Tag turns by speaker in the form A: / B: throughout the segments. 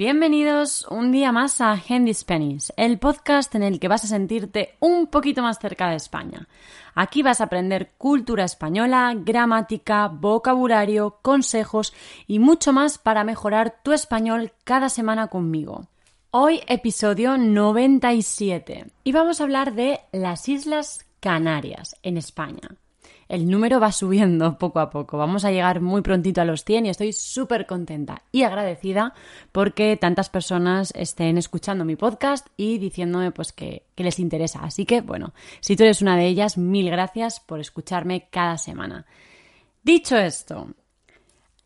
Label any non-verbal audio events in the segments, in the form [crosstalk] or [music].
A: Bienvenidos un día más a Handy Spanish, el podcast en el que vas a sentirte un poquito más cerca de España. Aquí vas a aprender cultura española, gramática, vocabulario, consejos y mucho más para mejorar tu español cada semana conmigo. Hoy episodio 97 y vamos a hablar de las Islas Canarias en España el número va subiendo poco a poco. Vamos a llegar muy prontito a los 100 y estoy súper contenta y agradecida porque tantas personas estén escuchando mi podcast y diciéndome pues que, les interesa. Así que bueno, si tú eres una de ellas, mil gracias por escucharme cada semana. Dicho esto,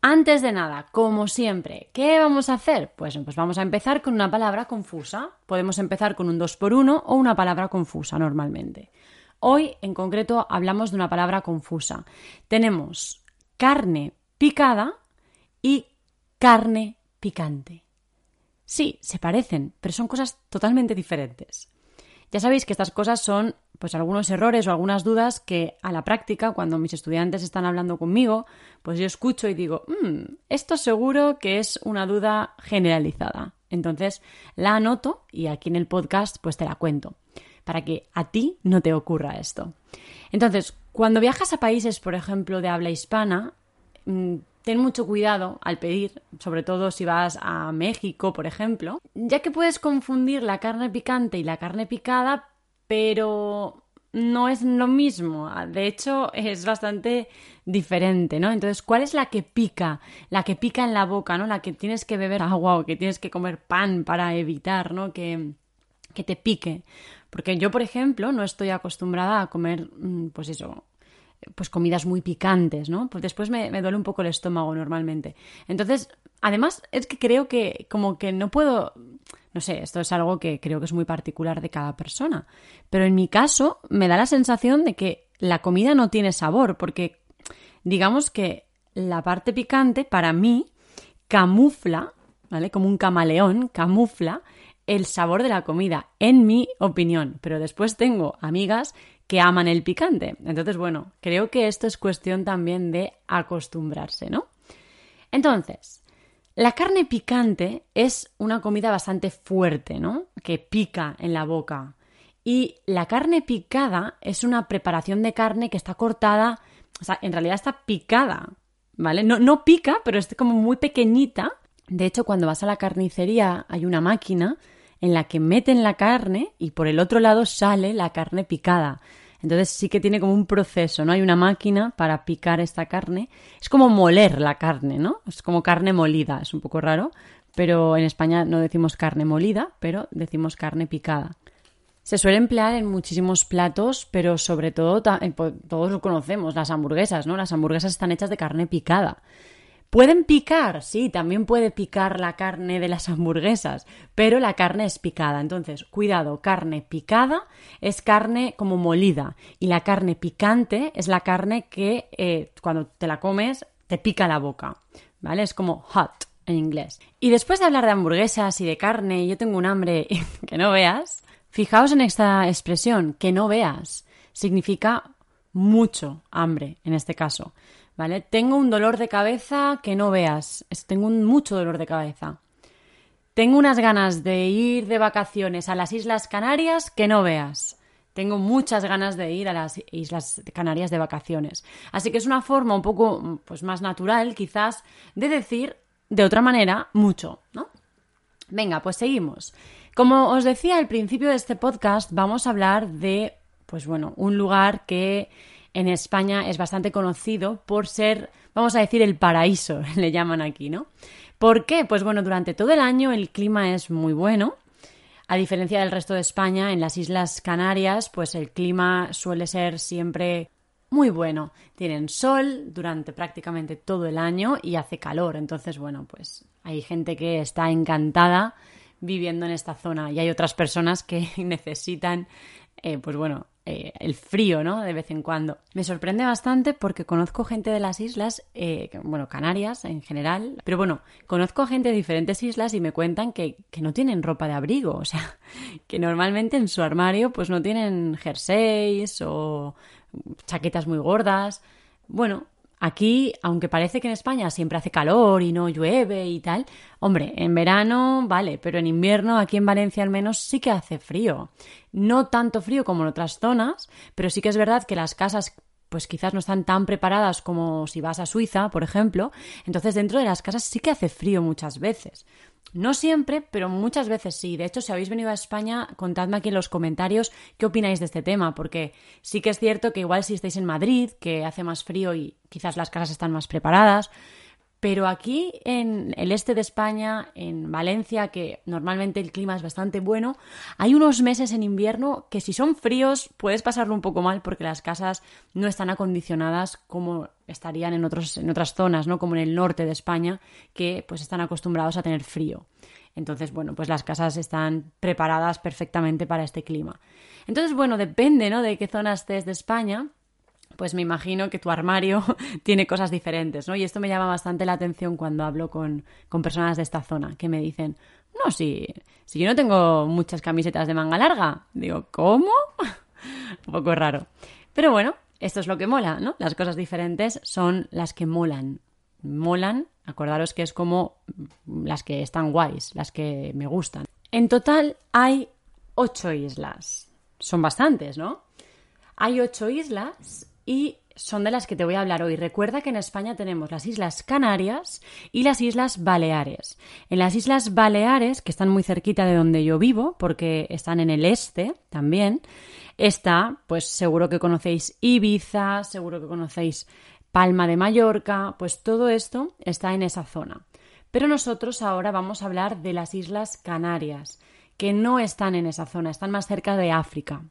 A: antes de nada, como siempre, ¿qué vamos a hacer? Pues, pues vamos a empezar con una palabra confusa. Podemos empezar con un 2 por 1 o una palabra confusa normalmente. Hoy, en concreto, hablamos de una palabra confusa. Tenemos carne picada y carne picante. Sí, se parecen, pero son cosas totalmente diferentes. Ya sabéis que estas cosas son pues algunos errores o algunas dudas que a la práctica, cuando mis estudiantes están hablando conmigo, pues yo escucho y digo, mm, esto seguro que es una duda generalizada. Entonces la anoto y aquí en el podcast pues te la cuento para que a ti no te ocurra esto. Entonces, cuando viajas a países, por ejemplo, de habla hispana, mm, ten mucho cuidado al pedir, sobre todo si vas a México, por ejemplo, ya que puedes confundir la carne picante y la carne picada, pero no es lo mismo. De hecho, es bastante diferente, ¿no? Entonces, ¿cuál es la que pica? La que pica en la boca, ¿no? La que tienes que beber agua o que tienes que comer pan para evitar, ¿no? Que, que te pique. Porque yo, por ejemplo, no estoy acostumbrada a comer, mm, pues eso, pues comidas muy picantes, ¿no? Pues después me, duele un poco el estómago normalmente. Entonces, además, es que creo que como que no puedo, no sé, esto es algo que creo que es muy particular de cada persona. Pero en mi caso, me da la sensación de que la comida no tiene sabor, porque digamos que la parte picante para mí camufla, ¿vale? Como un camaleón, camufla el sabor de la comida, en mi opinión. Pero después tengo amigas que aman el picante. Entonces, bueno, creo que esto es cuestión también de acostumbrarse, ¿no? Entonces, la carne picante es una comida bastante fuerte, ¿no? Que pica en la boca. Y la carne picada es una preparación de carne que está cortada, o sea, en realidad está picada, ¿vale? No, no pica, pero es como muy pequeñita. De hecho, cuando vas a la carnicería hay una máquina en la que meten la carne y por el otro lado sale la carne picada. Entonces sí que tiene como un proceso, ¿no? Hay una máquina para picar esta carne. Es como moler la carne, ¿no? Es como carne molida, es un poco raro, pero en España no decimos carne molida, pero decimos carne picada. Se suele emplear en muchísimos platos, pero sobre todo, eh, pues, todos lo conocemos, las hamburguesas, ¿no? Las hamburguesas están hechas de carne picada. ¿Pueden picar? Sí, también puede picar la carne de las hamburguesas, pero la carne es picada. Entonces, cuidado, carne picada es carne como molida y la carne picante es la carne que eh, cuando te la comes te pica la boca, ¿vale? Es como hot en inglés. Y después de hablar de hamburguesas y de carne, yo tengo un hambre [laughs] que no veas. Fijaos en esta expresión, que no veas. Significa mucho hambre en este caso. ¿Vale? Tengo un dolor de cabeza que no veas, tengo un, mucho dolor de cabeza. Tengo unas ganas de ir de vacaciones a las Islas Canarias que no veas. Tengo muchas ganas de ir a las Islas Canarias de vacaciones. Así que es una forma un poco pues, más natural, quizás, de decir de otra manera mucho, ¿no? Venga, pues seguimos. Como os decía al principio de este podcast, vamos a hablar de, pues bueno, un lugar que en España es bastante conocido por ser, vamos a decir, el paraíso, [laughs] le llaman aquí, ¿no? ¿Por qué? Pues bueno, durante todo el año el clima es muy bueno. A diferencia del resto de España, en las Islas Canarias, pues el clima suele ser siempre muy bueno. Tienen sol durante prácticamente todo el año y hace calor. Entonces, bueno, pues hay gente que está encantada viviendo en esta zona y hay otras personas que [laughs] necesitan, eh, pues bueno, eh, el frío, ¿no? De vez en cuando. Me sorprende bastante porque conozco gente de las islas, eh, bueno, Canarias en general, pero bueno, conozco gente de diferentes islas y me cuentan que, que, no tienen ropa de abrigo, o sea, [laughs] que normalmente en su armario pues no tienen jerseys o chaquetas muy gordas. Bueno, Aquí, aunque parece que en España siempre hace calor y no llueve y tal, hombre, en verano vale, pero en invierno aquí en Valencia al menos sí que hace frío. No tanto frío como en otras zonas, pero sí que es verdad que las casas pues quizás no están tan preparadas como si vas a Suiza, por ejemplo. Entonces dentro de las casas sí que hace frío muchas veces. No siempre, pero muchas veces sí. De hecho, si habéis venido a España, contadme aquí en los comentarios qué opináis de este tema, porque sí que es cierto que igual si estáis en Madrid, que hace más frío y quizás las casas están más preparadas, pero aquí en el este de España, en Valencia, que normalmente el clima es bastante bueno, hay unos meses en invierno que si son fríos puedes pasarlo un poco mal porque las casas no están acondicionadas como estarían en, otros, en otras zonas, ¿no? Como en el norte de España, que pues están acostumbrados a tener frío. Entonces, bueno, pues las casas están preparadas perfectamente para este clima. Entonces, bueno, depende, ¿no? De qué zona estés de España pues me imagino que tu armario [laughs] tiene cosas diferentes, ¿no? Y esto me llama bastante la atención cuando hablo con, personas de esta zona, que me dicen, no, si, si yo no tengo muchas camisetas de manga larga. Digo, ¿cómo? [laughs] Un poco raro. Pero bueno, esto es lo que mola, ¿no? Las cosas diferentes son las que molan. Molan, acordaros que es como las que están guays, las que me gustan. En total hay ocho islas. Son bastantes, ¿no? Hay ocho islas y son de las que te voy a hablar hoy. Recuerda que en España tenemos las Islas Canarias y las Islas Baleares. En las Islas Baleares, que están muy cerquita de donde yo vivo, porque están en el este también, está, pues seguro que conocéis Ibiza, seguro que conocéis Palma de Mallorca, pues todo esto está en esa zona. Pero nosotros ahora vamos a hablar de las Islas Canarias, que no están en esa zona, están más cerca de África.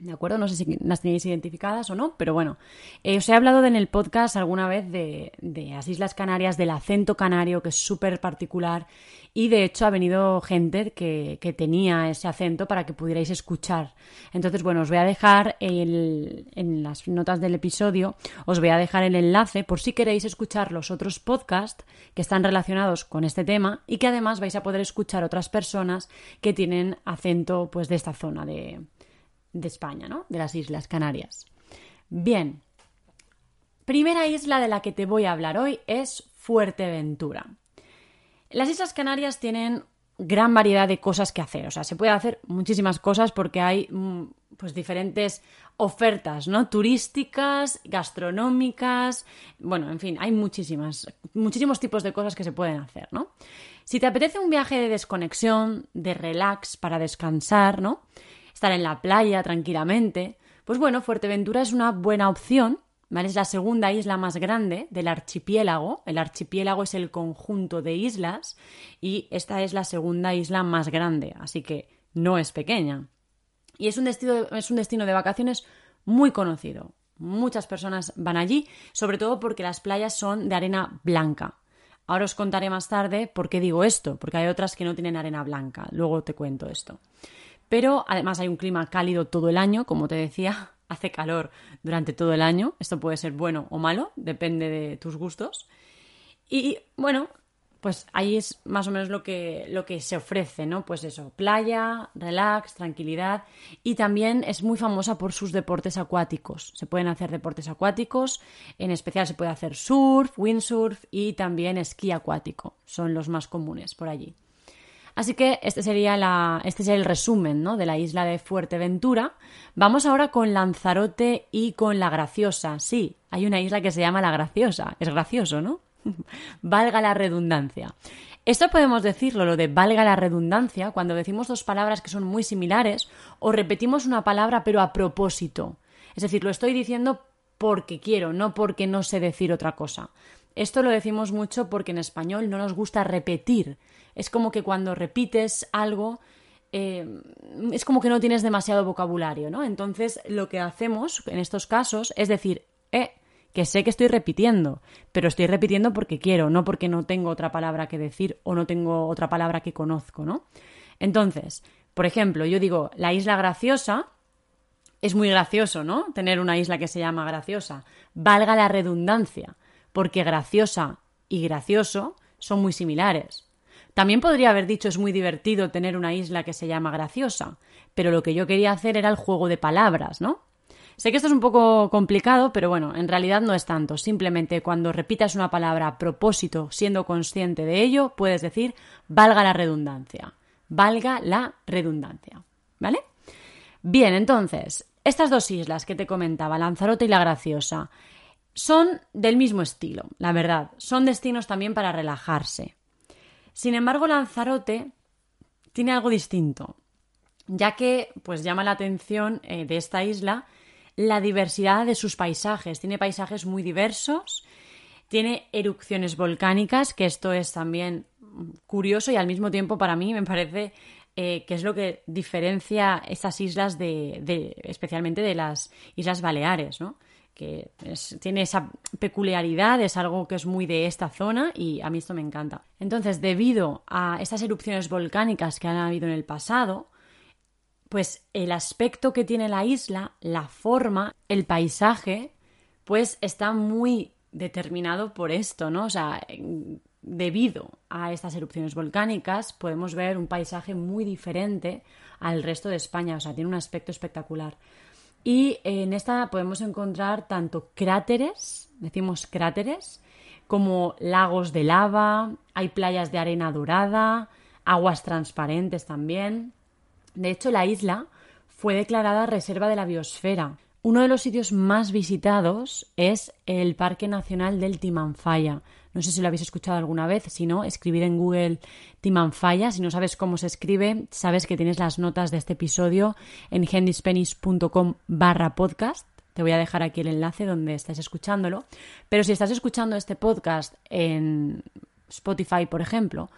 A: ¿De acuerdo? No sé si las tenéis identificadas o no, pero bueno, eh, os he hablado en el podcast alguna vez de, las Islas Canarias, del acento canario, que es súper particular, y de hecho ha venido gente que, tenía ese acento para que pudierais escuchar. Entonces, bueno, os voy a dejar en las notas del episodio, os voy a dejar el enlace por si queréis escuchar los otros podcasts que están relacionados con este tema y que además vais a poder escuchar otras personas que tienen acento pues de esta zona de de España, ¿no? De las Islas Canarias. Bien, primera isla de la que te voy a hablar hoy es Fuerteventura. Las Islas Canarias tienen gran variedad de cosas que hacer, o sea, se puede hacer muchísimas cosas porque hay mm, pues diferentes ofertas, ¿no? Turísticas, gastronómicas, bueno, en fin, hay muchísimas, muchísimos tipos de cosas que se pueden hacer, ¿no? Si te apetece un viaje de desconexión, de relax para descansar, ¿no? Estar en la playa tranquilamente, pues bueno, Fuerteventura es una buena opción, ¿vale? Es la segunda isla más grande del archipiélago. El archipiélago es el conjunto de islas y esta es la segunda isla más grande, así que no es pequeña. Y es un destino, es un destino de vacaciones muy conocido. Muchas personas van allí, sobre todo porque las playas son de arena blanca. Ahora os contaré más tarde por qué digo esto, porque hay otras que no tienen arena blanca. Luego te cuento esto. Pero además hay un clima cálido todo el año, como te decía, [laughs] hace calor durante todo el año. Esto puede ser bueno o malo, depende de tus gustos. Y bueno, pues ahí es más o menos lo que, lo que se ofrece, ¿no? Pues eso, playa, relax, tranquilidad y también es muy famosa por sus deportes acuáticos. Se pueden hacer deportes acuáticos, en especial se puede hacer surf, windsurf y también esquí acuático. Son los más comunes por allí. Así que este sería, la, este sería el resumen ¿no? de la isla de Fuerteventura. Vamos ahora con Lanzarote y con La Graciosa. Sí, hay una isla que se llama La Graciosa. Es gracioso, ¿no? [laughs] valga la redundancia. Esto podemos decirlo, lo de valga la redundancia, cuando decimos dos palabras que son muy similares o repetimos una palabra pero a propósito. Es decir, lo estoy diciendo porque quiero, no porque no sé decir otra cosa. Esto lo decimos mucho porque en español no nos gusta repetir. Es como que cuando repites algo eh, es como que no tienes demasiado vocabulario, ¿no? Entonces lo que hacemos en estos casos es decir, eh, que sé que estoy repitiendo, pero estoy repitiendo porque quiero, no porque no tengo otra palabra que decir o no tengo otra palabra que conozco, ¿no? Entonces, por ejemplo, yo digo, la isla graciosa, es muy gracioso, ¿no? Tener una isla que se llama graciosa. Valga la redundancia, porque graciosa y gracioso son muy similares. También podría haber dicho es muy divertido tener una isla que se llama graciosa, pero lo que yo quería hacer era el juego de palabras, ¿no? Sé que esto es un poco complicado, pero bueno, en realidad no es tanto. Simplemente cuando repitas una palabra a propósito, siendo consciente de ello, puedes decir valga la redundancia. Valga la redundancia. ¿Vale? Bien, entonces, estas dos islas que te comentaba, Lanzarote y La Graciosa, son del mismo estilo, la verdad. Son destinos también para relajarse. Sin embargo, Lanzarote tiene algo distinto, ya que pues llama la atención eh, de esta isla la diversidad de sus paisajes. Tiene paisajes muy diversos, tiene erupciones volcánicas, que esto es también curioso y al mismo tiempo para mí me parece eh, que es lo que diferencia estas islas de, especialmente de las Islas Baleares, ¿no? Que tiene esa peculiaridad, es algo que es muy de esta zona y a mí esto me encanta. Entonces, debido a estas erupciones volcánicas que han habido en el pasado, pues el aspecto que tiene la isla, la forma, el paisaje, pues está muy determinado por esto, ¿no? O sea, debido a estas erupciones volcánicas podemos ver un paisaje muy diferente al resto de España, o sea, tiene un aspecto espectacular. Y en esta podemos encontrar tanto cráteres, decimos cráteres, como lagos de lava, hay playas de arena dorada, aguas transparentes también. De hecho, la isla fue declarada Reserva de la Biosfera. Uno de los sitios más visitados es el Parque Nacional del Timanfaya. No sé si lo habéis escuchado alguna vez, si no, escribir en Google Timanfaya. Si no sabes cómo se escribe, sabes que tienes las notas de este episodio en hendispenish.com barra podcast. Te voy a dejar aquí el enlace donde estáis escuchándolo. Pero si estás escuchando este podcast en Spotify, por ejemplo,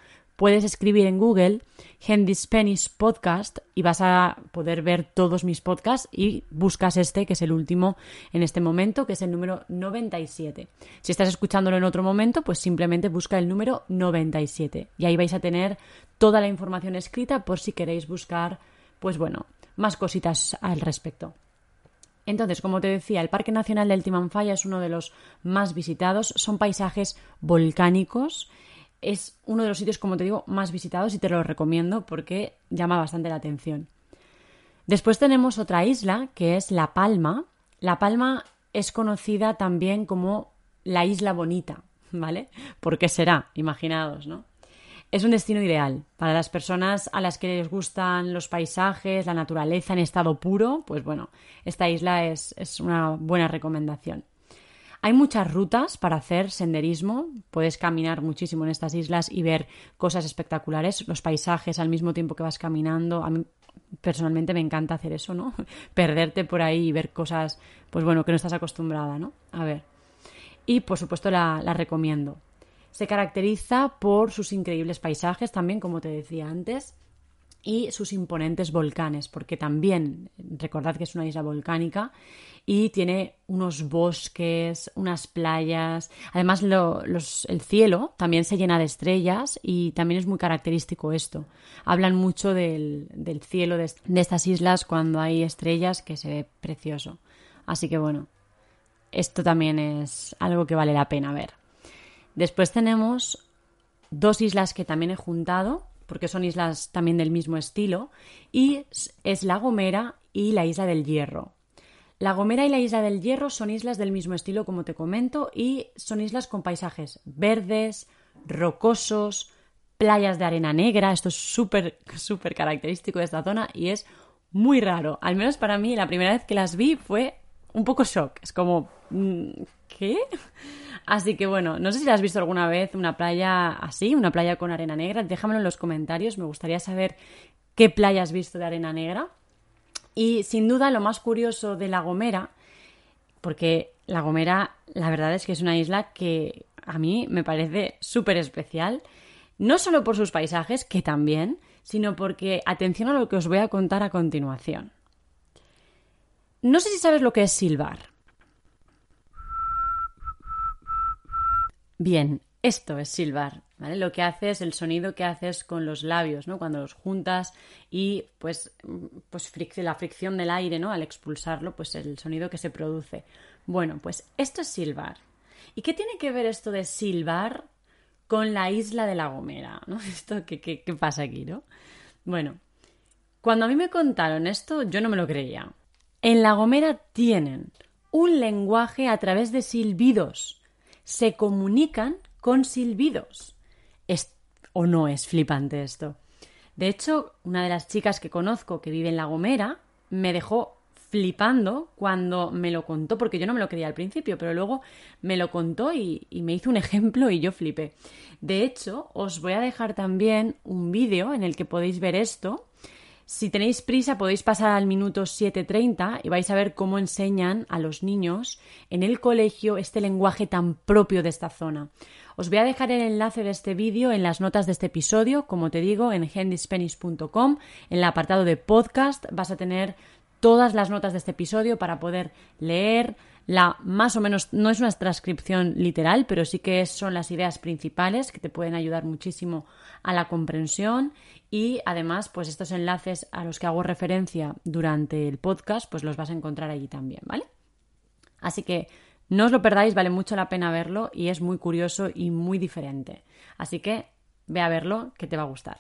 A: puedes escribir en Google Handy Spanish Podcast y vas a poder ver todos mis podcasts y buscas este, que es el último en este momento, que es el número 97. Si estás escuchándolo en otro momento, pues simplemente busca el número 97 y ahí vais a tener toda la información escrita por si queréis buscar, pues bueno, más cositas al respecto. Entonces, como te decía, el Parque Nacional del Timanfaya es uno de los más visitados. Son paisajes volcánicos es uno de los sitios, como te digo, más visitados y te lo recomiendo porque llama bastante la atención. Después tenemos otra isla que es La Palma. La Palma es conocida también como la isla bonita, [laughs] ¿vale? ¿Por qué será? Imaginados, ¿no? Es un destino ideal para las personas a las que les gustan los paisajes, la naturaleza en estado puro, pues bueno, esta isla es, es una buena recomendación. Hay muchas rutas para hacer senderismo, puedes caminar muchísimo en estas islas y ver cosas espectaculares, los paisajes al mismo tiempo que vas caminando. A mí personalmente me encanta hacer eso, ¿no? [laughs] Perderte por ahí y ver cosas, pues bueno, que no estás acostumbrada, ¿no? A ver. Y por supuesto la, la recomiendo. Se caracteriza por sus increíbles paisajes también, como te decía antes, y sus imponentes volcanes, porque también recordad que es una isla volcánica y tiene unos bosques, unas playas. Además, el cielo también se llena de estrellas y también es muy característico esto. Hablan mucho del, cielo de, estas islas cuando hay estrellas que se ve precioso. Así que bueno, esto también es algo que vale la pena ver. Después tenemos dos islas que también he juntado porque son islas también del mismo estilo, y es La Gomera y la Isla del Hierro. La Gomera y la Isla del Hierro son islas del mismo estilo, como te comento, y son islas con paisajes verdes, rocosos, playas de arena negra. Esto es súper, [laughs] súper característico de esta zona y es muy raro. Al menos para mí, la primera vez que las vi fue un poco shock. Es como, mm, Así que bueno, no sé si has visto alguna vez una playa así, una playa con arena negra. Déjamelo en los comentarios, me gustaría saber qué playa has visto de arena negra. Y sin duda lo más curioso de La Gomera, porque La Gomera la verdad es que es una isla que a mí me parece súper especial, no solo por sus paisajes, que también, sino porque atención a lo que os voy a contar a continuación. No sé si sabes lo que es silbar. Bien, esto es silbar, ¿vale? Lo que haces, el sonido que haces con los labios, ¿no? Cuando los juntas y pues, pues la fricción del aire, ¿no? Al expulsarlo, pues el sonido que se produce. Bueno, pues esto es silbar. ¿Y qué tiene que ver esto de silbar con la isla de La Gomera? [laughs] ¿no? Esto, ¿qué, qué, qué pasa aquí, no? Bueno, cuando a mí me contaron esto, yo no me lo creía. En La Gomera tienen un lenguaje a través de silbidos. Se comunican con silbidos. ¿Es, ¿O no es flipante esto? De hecho, una de las chicas que conozco que vive en La Gomera me dejó flipando cuando me lo contó, porque yo no me lo creía al principio, pero luego me lo contó y, y, me hizo un [laughs] ejemplo y yo flipé. De hecho, os voy a dejar también un vídeo en el que podéis ver esto. Si tenéis prisa podéis pasar al minuto 7.30 y vais a ver cómo enseñan a los niños en el colegio este lenguaje tan propio de esta zona. Os voy a dejar el enlace de este vídeo en las notas de este episodio, como te digo, en handyspanish.com, en el apartado de podcast vas a tener todas las notas de este episodio para poder leer la más o menos, no es una transcripción literal, pero sí que son las ideas principales que te pueden ayudar muchísimo a la comprensión y además pues estos enlaces a los que hago referencia durante el podcast pues los vas a encontrar allí también, ¿vale? Así que no os lo perdáis, vale mucho la pena verlo y es muy curioso y muy diferente. Así que ve a verlo que te va a gustar.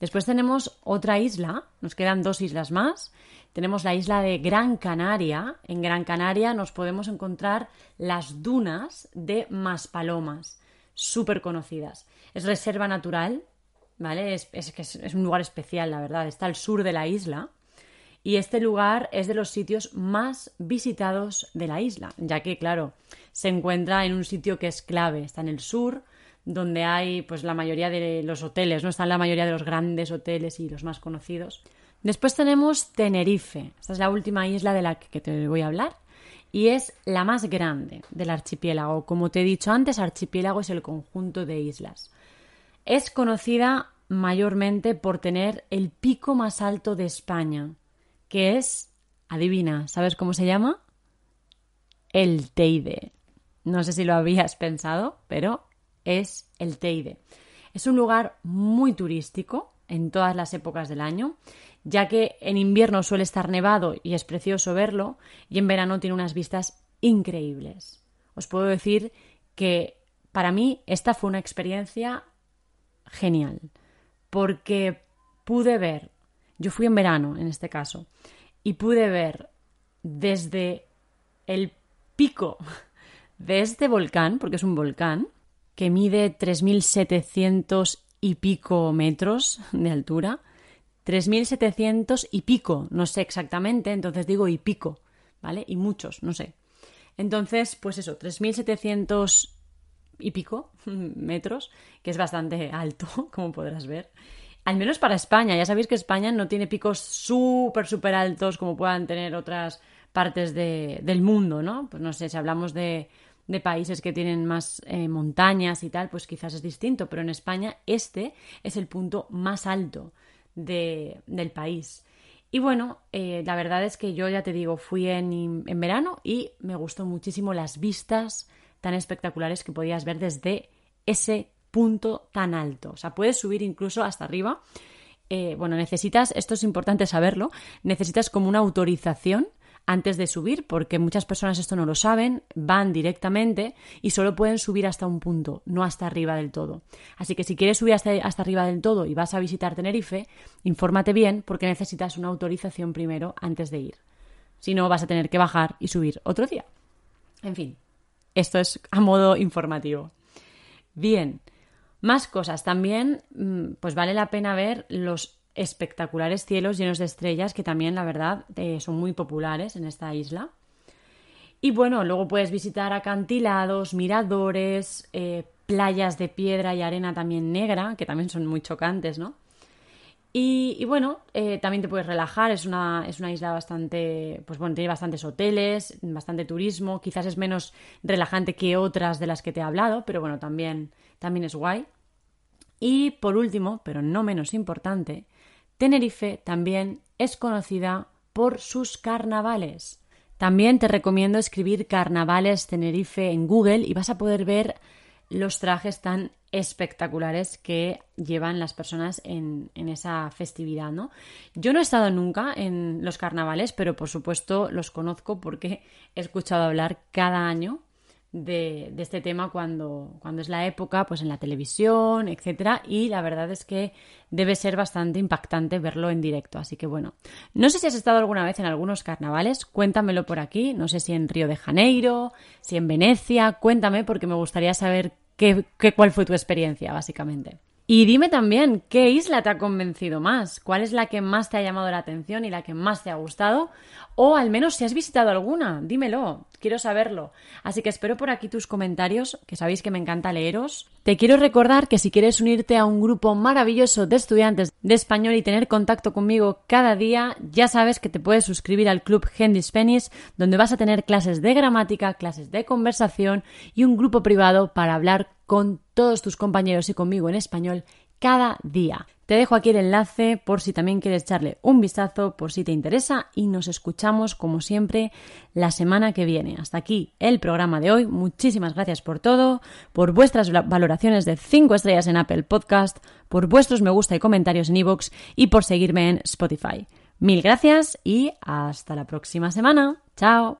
A: Después tenemos otra isla, nos quedan dos islas más tenemos la isla de Gran Canaria. En Gran Canaria nos podemos encontrar las dunas de Maspalomas, súper conocidas. Es reserva natural, ¿vale? Es, es, un lugar especial, la verdad. Está al sur de la isla. Y este lugar es de los sitios más visitados de la isla, ya que, claro, se encuentra en un sitio que es clave. Está en el sur, donde hay pues la mayoría de los hoteles, ¿no? Están la mayoría de los grandes hoteles y los más conocidos. Después tenemos Tenerife. Esta es la última isla de la que te voy a hablar y es la más grande del archipiélago. Como te he dicho antes, archipiélago es el conjunto de islas. Es conocida mayormente por tener el pico más alto de España, que es, adivina, ¿sabes cómo se llama? El Teide. No sé si lo habías pensado, pero es el Teide. Es un lugar muy turístico en todas las épocas del año ya que en invierno suele estar nevado y es precioso verlo, y en verano tiene unas vistas increíbles. Os puedo decir que para mí esta fue una experiencia genial, porque pude ver, yo fui en verano en este caso, y pude ver desde el pico [laughs] de este volcán, porque es un volcán, que mide 3.700 y pico metros de altura, 3.700 y pico, no sé exactamente, entonces digo y pico, ¿vale? Y muchos, no sé. Entonces, pues eso, 3.700 y pico [laughs] metros, que es bastante alto, [laughs] como podrás ver. Al menos para España. Ya sabéis que España no tiene picos súper, súper altos como puedan tener otras partes del mundo, ¿no? Pues no sé, si hablamos de, de países que tienen más eh, montañas y tal, pues quizás es distinto, pero en España este es el punto más alto del país. Y bueno, eh, la verdad es que yo ya te digo, fui en, en verano y me gustó muchísimo las vistas tan espectaculares que podías ver desde ese punto tan alto. O sea, puedes subir incluso hasta arriba. Eh, bueno, necesitas, esto es importante saberlo, necesitas como una autorización antes de subir, porque muchas personas esto no lo saben, van directamente y solo pueden subir hasta un punto, no hasta arriba del todo. Así que si quieres subir hasta, hasta arriba del todo y vas a visitar Tenerife, infórmate bien porque necesitas una autorización primero antes de ir. Si no, vas a tener que bajar y subir otro día. En fin, esto es a modo informativo. Bien, más cosas. También, mm, pues vale la pena ver los espectaculares cielos llenos de estrellas que también, la verdad, eh, son muy populares en esta isla. Y bueno, luego puedes visitar acantilados, miradores, eh, playas de piedra y arena también negra, que también son muy chocantes, ¿no? Y, bueno, eh, también te puedes relajar, es una, es una isla bastante, pues bueno, tiene bastantes hoteles, bastante turismo, quizás es menos relajante que otras de las que te he hablado, pero bueno, también, también es guay. Y por último, pero no menos importante, Tenerife también es conocida por sus carnavales. También te recomiendo escribir Carnavales Tenerife en Google y vas a poder ver los trajes tan espectaculares que llevan las personas en, esa festividad, ¿no? Yo no he estado nunca en los carnavales, pero por supuesto los conozco porque he escuchado hablar cada año de, este tema cuando, cuando es la época, pues en la televisión, etcétera, y la verdad es que debe ser bastante impactante verlo en directo. Así que bueno, no sé si has estado alguna vez en algunos carnavales, cuéntamelo por aquí, no sé si en Río de Janeiro, si en Venecia, cuéntame porque me gustaría saber qué, qué cuál fue tu experiencia, básicamente. Y dime también, ¿qué isla te ha convencido más? ¿Cuál es la que más te ha llamado la atención y la que más te ha gustado? O al menos si has visitado alguna, dímelo, quiero saberlo. Así que espero por aquí tus comentarios, que sabéis que me encanta leeros. Te quiero recordar que si quieres unirte a un grupo maravilloso de estudiantes de español y tener contacto conmigo cada día, ya sabes que te puedes suscribir al club Handy Spanish, donde vas a tener clases de gramática, clases de conversación y un grupo privado para hablar con todos tus compañeros y conmigo en español cada día. Te dejo aquí el enlace por si también quieres echarle un vistazo, por si te interesa y nos escuchamos como siempre la semana que viene. Hasta aquí el programa de hoy. Muchísimas gracias por todo, por vuestras valoraciones de 5 estrellas en Apple Podcast, por vuestros me gusta y comentarios en iVoox y por seguirme en Spotify. Mil gracias y hasta la próxima semana. Chao.